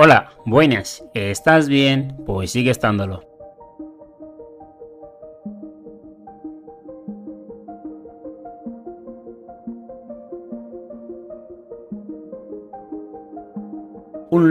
Hola, buenas, ¿estás bien? Pues sigue estándolo.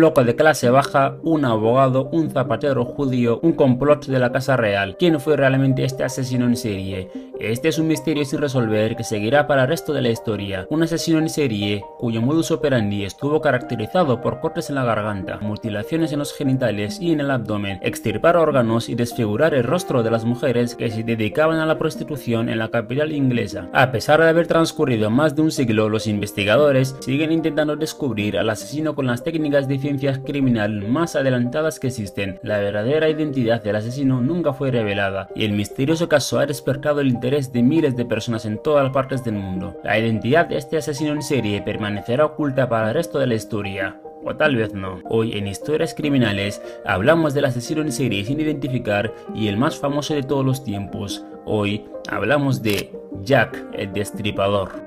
Loco de clase baja, un abogado, un zapatero judío, un complot de la Casa Real. ¿Quién fue realmente este asesino en serie? Este es un misterio sin resolver que seguirá para el resto de la historia. Un asesino en serie cuyo modus operandi estuvo caracterizado por cortes en la garganta, mutilaciones en los genitales y en el abdomen, extirpar órganos y desfigurar el rostro de las mujeres que se dedicaban a la prostitución en la capital inglesa. A pesar de haber transcurrido más de un siglo, los investigadores siguen intentando descubrir al asesino con las técnicas de ciencia criminal más adelantadas que existen. La verdadera identidad del asesino nunca fue revelada y el misterioso caso ha despertado el interés de miles de personas en todas partes del mundo. La identidad de este asesino en serie permanecerá oculta para el resto de la historia. O tal vez no. Hoy en Historias Criminales hablamos del asesino en serie sin identificar y el más famoso de todos los tiempos. Hoy hablamos de Jack el Destripador.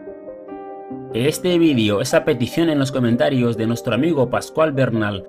Este vídeo es a petición en los comentarios de nuestro amigo Pascual Bernal,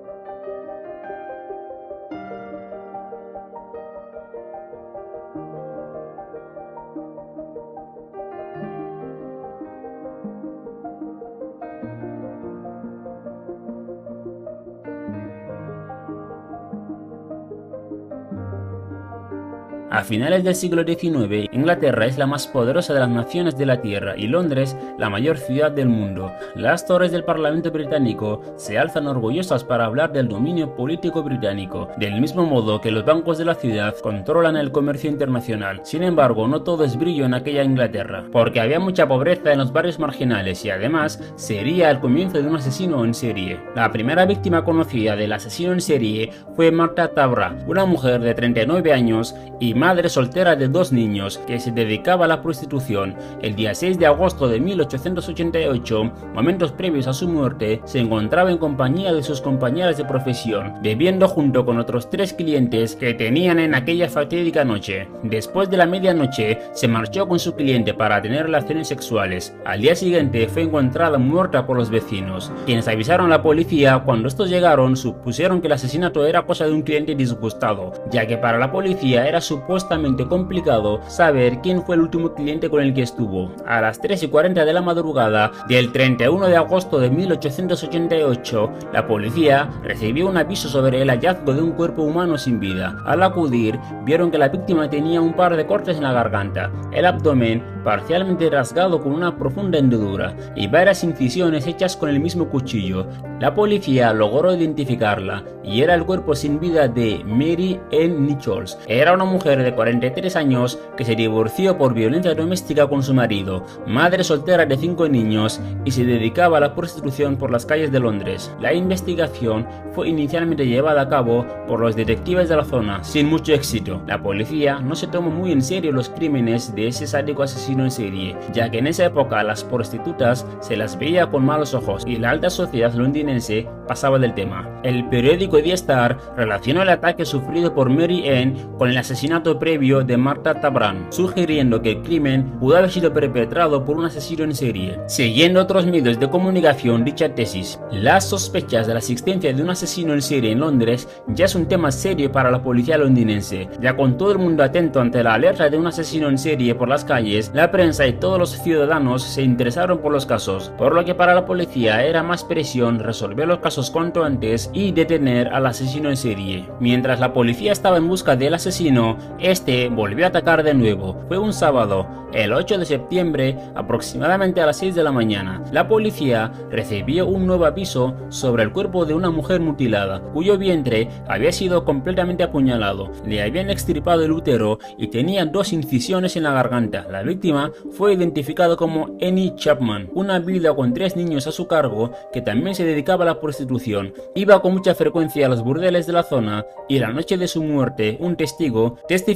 A finales del siglo XIX, Inglaterra es la más poderosa de las naciones de la Tierra y Londres la mayor ciudad del mundo. Las torres del Parlamento británico se alzan orgullosas para hablar del dominio político británico, del mismo modo que los bancos de la ciudad controlan el comercio internacional. Sin embargo, no todo es brillo en aquella Inglaterra, porque había mucha pobreza en los barrios marginales y además sería el comienzo de un asesino en serie. La primera víctima conocida del asesino en serie fue Marta Tabra, una mujer de 39 años y madre soltera de dos niños que se dedicaba a la prostitución. El día 6 de agosto de 1888, momentos previos a su muerte, se encontraba en compañía de sus compañeras de profesión, bebiendo junto con otros tres clientes que tenían en aquella fatídica noche. Después de la medianoche, se marchó con su cliente para tener relaciones sexuales. Al día siguiente fue encontrada muerta por los vecinos, quienes avisaron a la policía cuando estos llegaron supusieron que el asesinato era cosa de un cliente disgustado, ya que para la policía era su supuestamente complicado saber quién fue el último cliente con el que estuvo. A las 3 y 40 de la madrugada del 31 de agosto de 1888, la policía recibió un aviso sobre el hallazgo de un cuerpo humano sin vida. Al acudir, vieron que la víctima tenía un par de cortes en la garganta, el abdomen parcialmente rasgado con una profunda hendidura y varias incisiones hechas con el mismo cuchillo. La policía logró identificarla y era el cuerpo sin vida de Mary N. Nichols. Era una mujer de 43 años que se divorció por violencia doméstica con su marido, madre soltera de 5 niños y se dedicaba a la prostitución por las calles de Londres. La investigación fue inicialmente llevada a cabo por los detectives de la zona, sin mucho éxito. La policía no se tomó muy en serio los crímenes de ese sádico asesino en serie, ya que en esa época las prostitutas se las veía con malos ojos y la alta sociedad londinense pasaba del tema. El periódico The Star relacionó el ataque sufrido por Mary Ann con el asesinato previo de Marta Tabran, sugiriendo que el crimen pudo haber sido perpetrado por un asesino en serie. Siguiendo otros medios de comunicación dicha tesis, las sospechas de la existencia de un asesino en serie en Londres ya es un tema serio para la policía londinense, ya con todo el mundo atento ante la alerta de un asesino en serie por las calles, la prensa y todos los ciudadanos se interesaron por los casos, por lo que para la policía era más presión resolver los casos cuanto antes y detener al asesino en serie. Mientras la policía estaba en busca del asesino, este volvió a atacar de nuevo. Fue un sábado, el 8 de septiembre, aproximadamente a las 6 de la mañana. La policía recibió un nuevo aviso sobre el cuerpo de una mujer mutilada, cuyo vientre había sido completamente apuñalado. Le habían extirpado el útero y tenía dos incisiones en la garganta. La víctima fue identificada como Annie Chapman, una viuda con tres niños a su cargo que también se dedicaba a la prostitución. Iba con mucha frecuencia a los burdeles de la zona y la noche de su muerte, un testigo testificó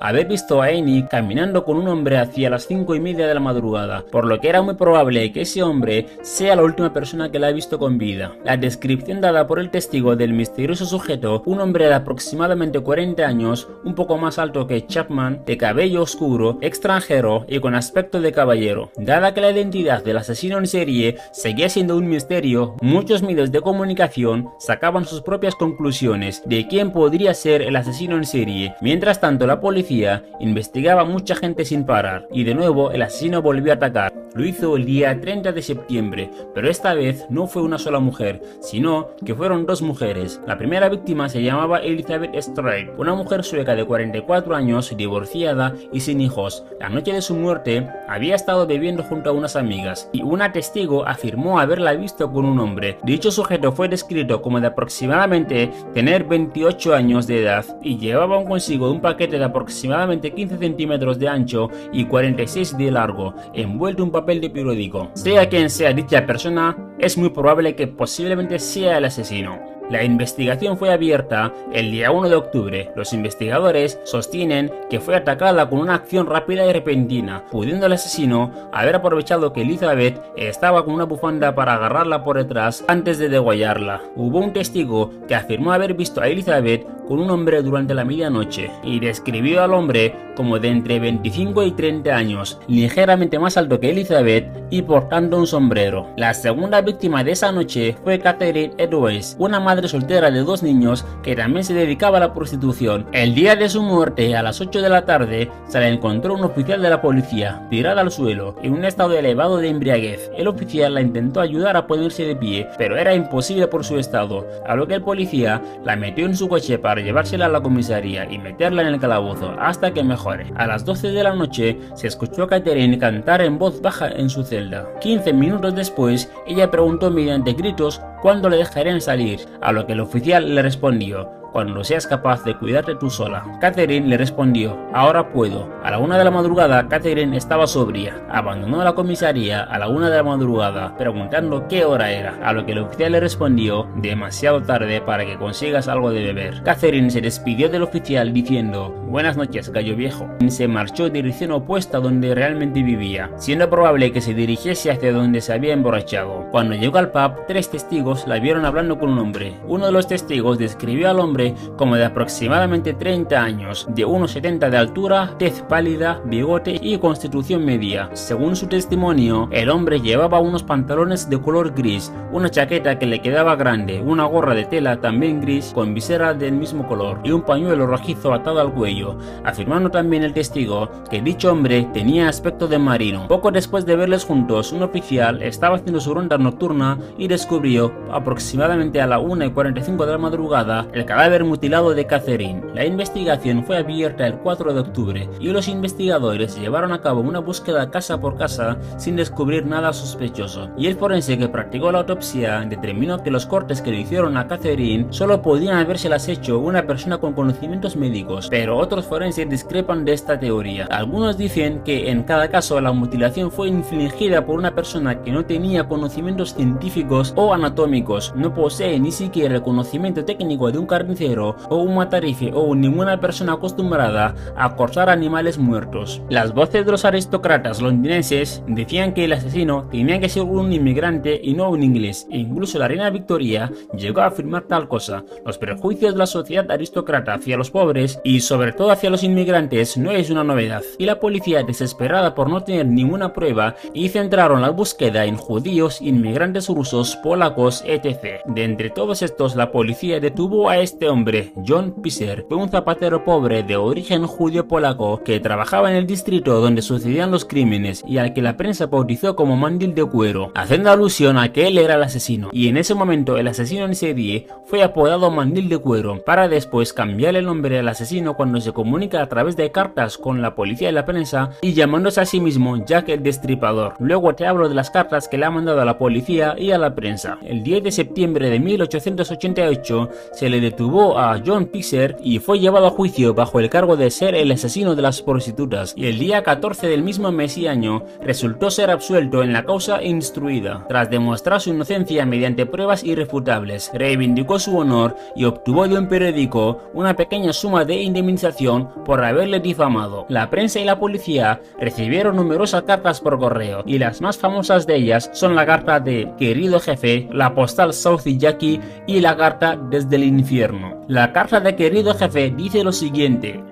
haber visto a Annie caminando con un hombre hacia las 5 y media de la madrugada, por lo que era muy probable que ese hombre sea la última persona que la ha visto con vida. La descripción dada por el testigo del misterioso sujeto, un hombre de aproximadamente 40 años, un poco más alto que Chapman, de cabello oscuro, extranjero y con aspecto de caballero. Dada que la identidad del asesino en serie seguía siendo un misterio, muchos medios de comunicación sacaban sus propias conclusiones de quién podría ser el asesino en serie. Mientras tanto, la policía investigaba mucha gente sin parar, y de nuevo el asesino volvió a atacar. Lo hizo el día 30 de septiembre, pero esta vez no fue una sola mujer, sino que fueron dos mujeres. La primera víctima se llamaba Elizabeth Stride, una mujer sueca de 44 años, divorciada y sin hijos. La noche de su muerte había estado bebiendo junto a unas amigas y una testigo afirmó haberla visto con un hombre. Dicho sujeto fue descrito como de aproximadamente tener 28 años de edad y llevaba consigo un paquete de aproximadamente 15 centímetros de ancho y 46 de largo, envuelto en un papel de periódico. Sea quien sea dicha persona, es muy probable que posiblemente sea el asesino. La investigación fue abierta el día 1 de octubre. Los investigadores sostienen que fue atacada con una acción rápida y repentina, pudiendo el asesino haber aprovechado que Elizabeth estaba con una bufanda para agarrarla por detrás antes de degollarla. Hubo un testigo que afirmó haber visto a Elizabeth con un hombre durante la medianoche y describió al hombre como de entre 25 y 30 años, ligeramente más alto que Elizabeth y portando un sombrero. La segunda víctima de esa noche fue Catherine Edwards, una madre soltera de dos niños que también se dedicaba a la prostitución. El día de su muerte, a las 8 de la tarde, se la encontró un oficial de la policía, tirada al suelo, en un estado elevado de embriaguez. El oficial la intentó ayudar a ponerse de pie, pero era imposible por su estado, a lo que el policía la metió en su coche para llevársela a la comisaría y meterla en el calabozo hasta que mejore. A las 12 de la noche se escuchó a Catherine cantar en voz baja en su celda. 15 minutos después, ella preguntó mediante gritos cuándo le dejarían salir, a lo que el oficial le respondió, cuando seas capaz de cuidarte tú sola. Catherine le respondió, ahora puedo. A la una de la madrugada, Catherine estaba sobria. Abandonó la comisaría a la una de la madrugada, preguntando qué hora era, a lo que el oficial le respondió, demasiado tarde para que consigas algo de beber. Catherine se despidió del oficial diciendo, buenas noches, gallo viejo. Se marchó en dirección opuesta donde realmente vivía, siendo probable que se dirigiese hacia donde se había emborrachado. Cuando llegó al pub, tres testigos la vieron hablando con un hombre. Uno de los testigos describió al hombre como de aproximadamente 30 años, de 1,70 de altura, tez pálida, bigote y constitución media. Según su testimonio, el hombre llevaba unos pantalones de color gris, una chaqueta que le quedaba grande, una gorra de tela también gris con visera del mismo color y un pañuelo rojizo atado al cuello, afirmando también el testigo que dicho hombre tenía aspecto de marino. Poco después de verles juntos, un oficial estaba haciendo su ronda nocturna y descubrió aproximadamente a la 1 y 45 de la madrugada el cadáver mutilado de Catherine. La investigación fue abierta el 4 de octubre y los investigadores llevaron a cabo una búsqueda casa por casa sin descubrir nada sospechoso. Y el forense que practicó la autopsia determinó que los cortes que le hicieron a Catherine solo podían habérselas hecho una persona con conocimientos médicos, pero otros forenses discrepan de esta teoría. Algunos dicen que en cada caso la mutilación fue infligida por una persona que no tenía conocimientos científicos o anatómicos, no posee ni siquiera el conocimiento técnico de un carnicero o un matarife o ninguna persona acostumbrada a cortar animales muertos. Las voces de los aristócratas londinenses decían que el asesino tenía que ser un inmigrante y no un inglés, e incluso la reina Victoria llegó a afirmar tal cosa. Los prejuicios de la sociedad aristócrata hacia los pobres y sobre todo hacia los inmigrantes no es una novedad, y la policía desesperada por no tener ninguna prueba y centraron la búsqueda en judíos, inmigrantes rusos, polacos, etc. De entre todos estos la policía detuvo a este hombre, John Piser, fue un zapatero pobre de origen judío polaco que trabajaba en el distrito donde sucedían los crímenes y al que la prensa bautizó como mandil de cuero, haciendo alusión a que él era el asesino. Y en ese momento el asesino en serie fue apodado mandil de cuero, para después cambiar el nombre del asesino cuando se comunica a través de cartas con la policía y la prensa y llamándose a sí mismo Jack el Destripador. Luego te hablo de las cartas que le ha mandado a la policía y a la prensa. El 10 de septiembre de 1888 se le detuvo a John Pixer y fue llevado a juicio bajo el cargo de ser el asesino de las prostitutas y el día 14 del mismo mes y año resultó ser absuelto en la causa instruida. Tras demostrar su inocencia mediante pruebas irrefutables, reivindicó su honor y obtuvo de un periódico una pequeña suma de indemnización por haberle difamado. La prensa y la policía recibieron numerosas cartas por correo y las más famosas de ellas son la carta de Querido Jefe, la postal South Jackie y la carta Desde el Infierno. La carta de querido jefe dice lo siguiente.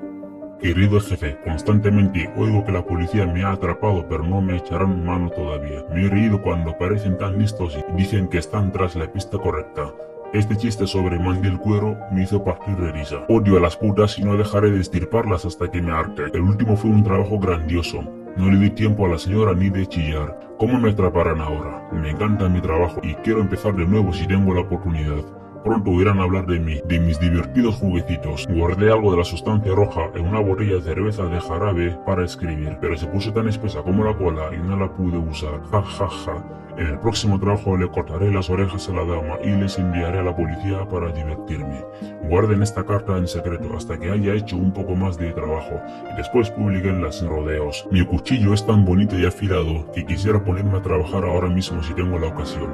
Querido jefe, constantemente oigo que la policía me ha atrapado pero no me echarán mano todavía. Me he reído cuando parecen tan listos y dicen que están tras la pista correcta. Este chiste sobre Mandil Cuero me hizo partir de risa. Odio a las putas y no dejaré de estirparlas hasta que me arte. El último fue un trabajo grandioso. No le di tiempo a la señora ni de chillar. ¿Cómo me atraparán ahora? Me encanta mi trabajo y quiero empezar de nuevo si tengo la oportunidad. Pronto oirán hablar de mí, de mis divertidos juguetitos. Guardé algo de la sustancia roja en una botella de cerveza de jarabe para escribir, pero se puso tan espesa como la cola y no la pude usar. Ja ja ja. En el próximo trabajo le cortaré las orejas a la dama y les enviaré a la policía para divertirme. Guarden esta carta en secreto hasta que haya hecho un poco más de trabajo y después publiquen sin rodeos. Mi cuchillo es tan bonito y afilado que quisiera ponerme a trabajar ahora mismo si tengo la ocasión.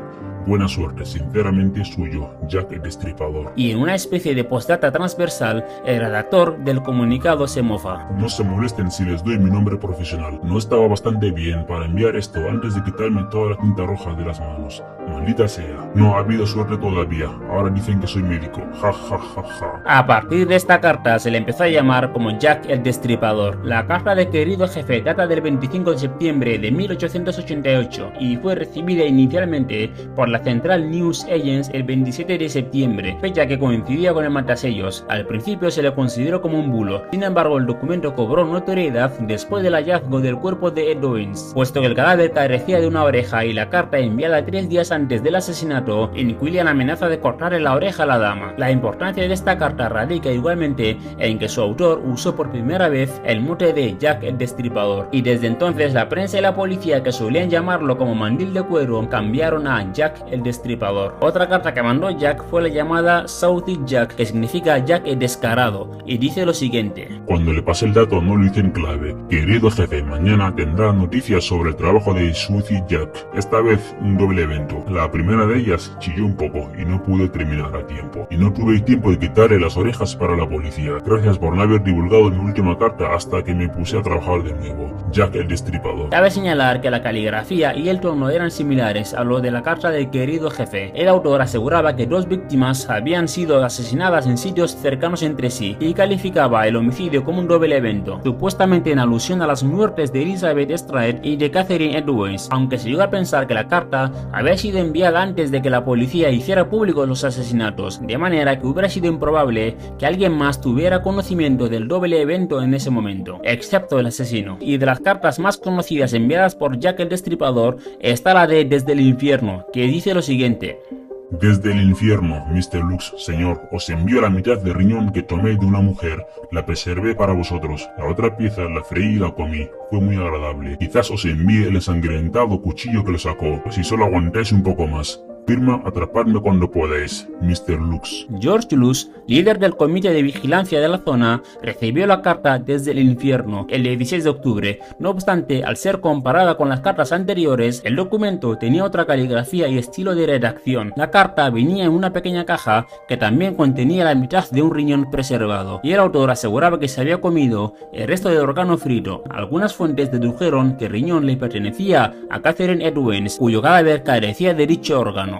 Buena suerte, sinceramente suyo, Jack el Destripador. Y en una especie de postdata transversal, el redactor del comunicado se mofa. No se molesten si les doy mi nombre profesional. No estaba bastante bien para enviar esto antes de quitarme toda la tinta roja de las manos. Maldita sea. No ha habido suerte todavía. Ahora dicen que soy médico. Ja, ja, ja, ja. A partir de esta carta se le empezó a llamar como Jack el Destripador. La carta de querido jefe data del 25 de septiembre de 1888 y fue recibida inicialmente por la Central News Agents el 27 de septiembre, fecha que coincidía con el matasellos. Al principio se le consideró como un bulo, sin embargo el documento cobró notoriedad después del hallazgo del cuerpo de Ed Owens, puesto que el cadáver carecía de una oreja y la carta enviada tres días antes del asesinato incluía la amenaza de cortarle la oreja a la dama. La importancia de esta carta radica igualmente en que su autor usó por primera vez el mote de Jack el Destripador, y desde entonces la prensa y la policía que solían llamarlo como mandil de cuero cambiaron a Jack el Destripador. Otra carta que mandó Jack fue la llamada Southie Jack, que significa Jack el Descarado, y dice lo siguiente. Cuando le pasé el dato no lo hice en clave. Querido jefe, mañana tendrá noticias sobre el trabajo de Southie Jack. Esta vez un doble evento. La primera de ellas chilló un poco y no pude terminar a tiempo. Y no tuve tiempo de quitarle las orejas para la policía. Gracias por no haber divulgado mi última carta hasta que me puse a trabajar de nuevo. Jack el Destripador. Cabe señalar que la caligrafía y el tono eran similares a lo de la carta del querido jefe. El autor aseguraba que dos víctimas habían sido asesinadas en sitios cercanos entre sí y calificaba el homicidio como un doble evento, supuestamente en alusión a las muertes de Elizabeth Stride y de Catherine Edwards, aunque se llegó a pensar que la carta había sido enviada antes de que la policía hiciera públicos los asesinatos, de manera que hubiera sido improbable que alguien más tuviera conocimiento del doble evento en ese momento, excepto el asesino. Y de las cartas más conocidas enviadas por Jack el Destripador está la de Desde el Infierno, que dice lo siguiente. Desde el infierno, Mr. Lux, señor, os envío la mitad de riñón que tomé de una mujer, la preservé para vosotros, la otra pieza la freí y la comí, fue muy agradable. Quizás os envíe el ensangrentado cuchillo que lo sacó, si solo aguantáis un poco más. Firma atrapadme cuando podáis, Mr. Lux. George Lux, líder del comité de vigilancia de la zona, recibió la carta desde el infierno el 16 de octubre. No obstante, al ser comparada con las cartas anteriores, el documento tenía otra caligrafía y estilo de redacción. La carta venía en una pequeña caja que también contenía la mitad de un riñón preservado, y el autor aseguraba que se había comido el resto del órgano frito. Algunas fuentes dedujeron que el riñón le pertenecía a Catherine Edwards, cuyo cadáver carecía de dicho órgano.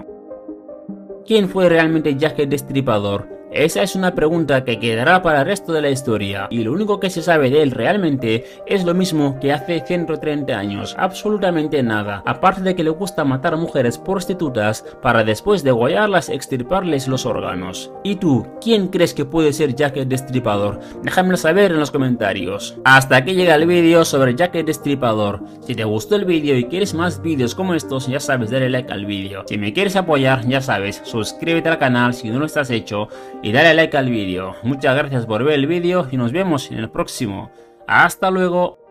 ¿Quién fue realmente Jack el Destripador? Esa es una pregunta que quedará para el resto de la historia, y lo único que se sabe de él realmente es lo mismo que hace 130 años, absolutamente nada, aparte de que le gusta matar mujeres prostitutas para después de degollarlas extirparles los órganos. ¿Y tú, quién crees que puede ser Jack el Destripador? Déjamelo saber en los comentarios. Hasta aquí llega el vídeo sobre Jack el Destripador. Si te gustó el vídeo y quieres más vídeos como estos, ya sabes, dale like al vídeo. Si me quieres apoyar, ya sabes, suscríbete al canal si no lo estás hecho y dale like al vídeo. Muchas gracias por ver el vídeo y nos vemos en el próximo. Hasta luego.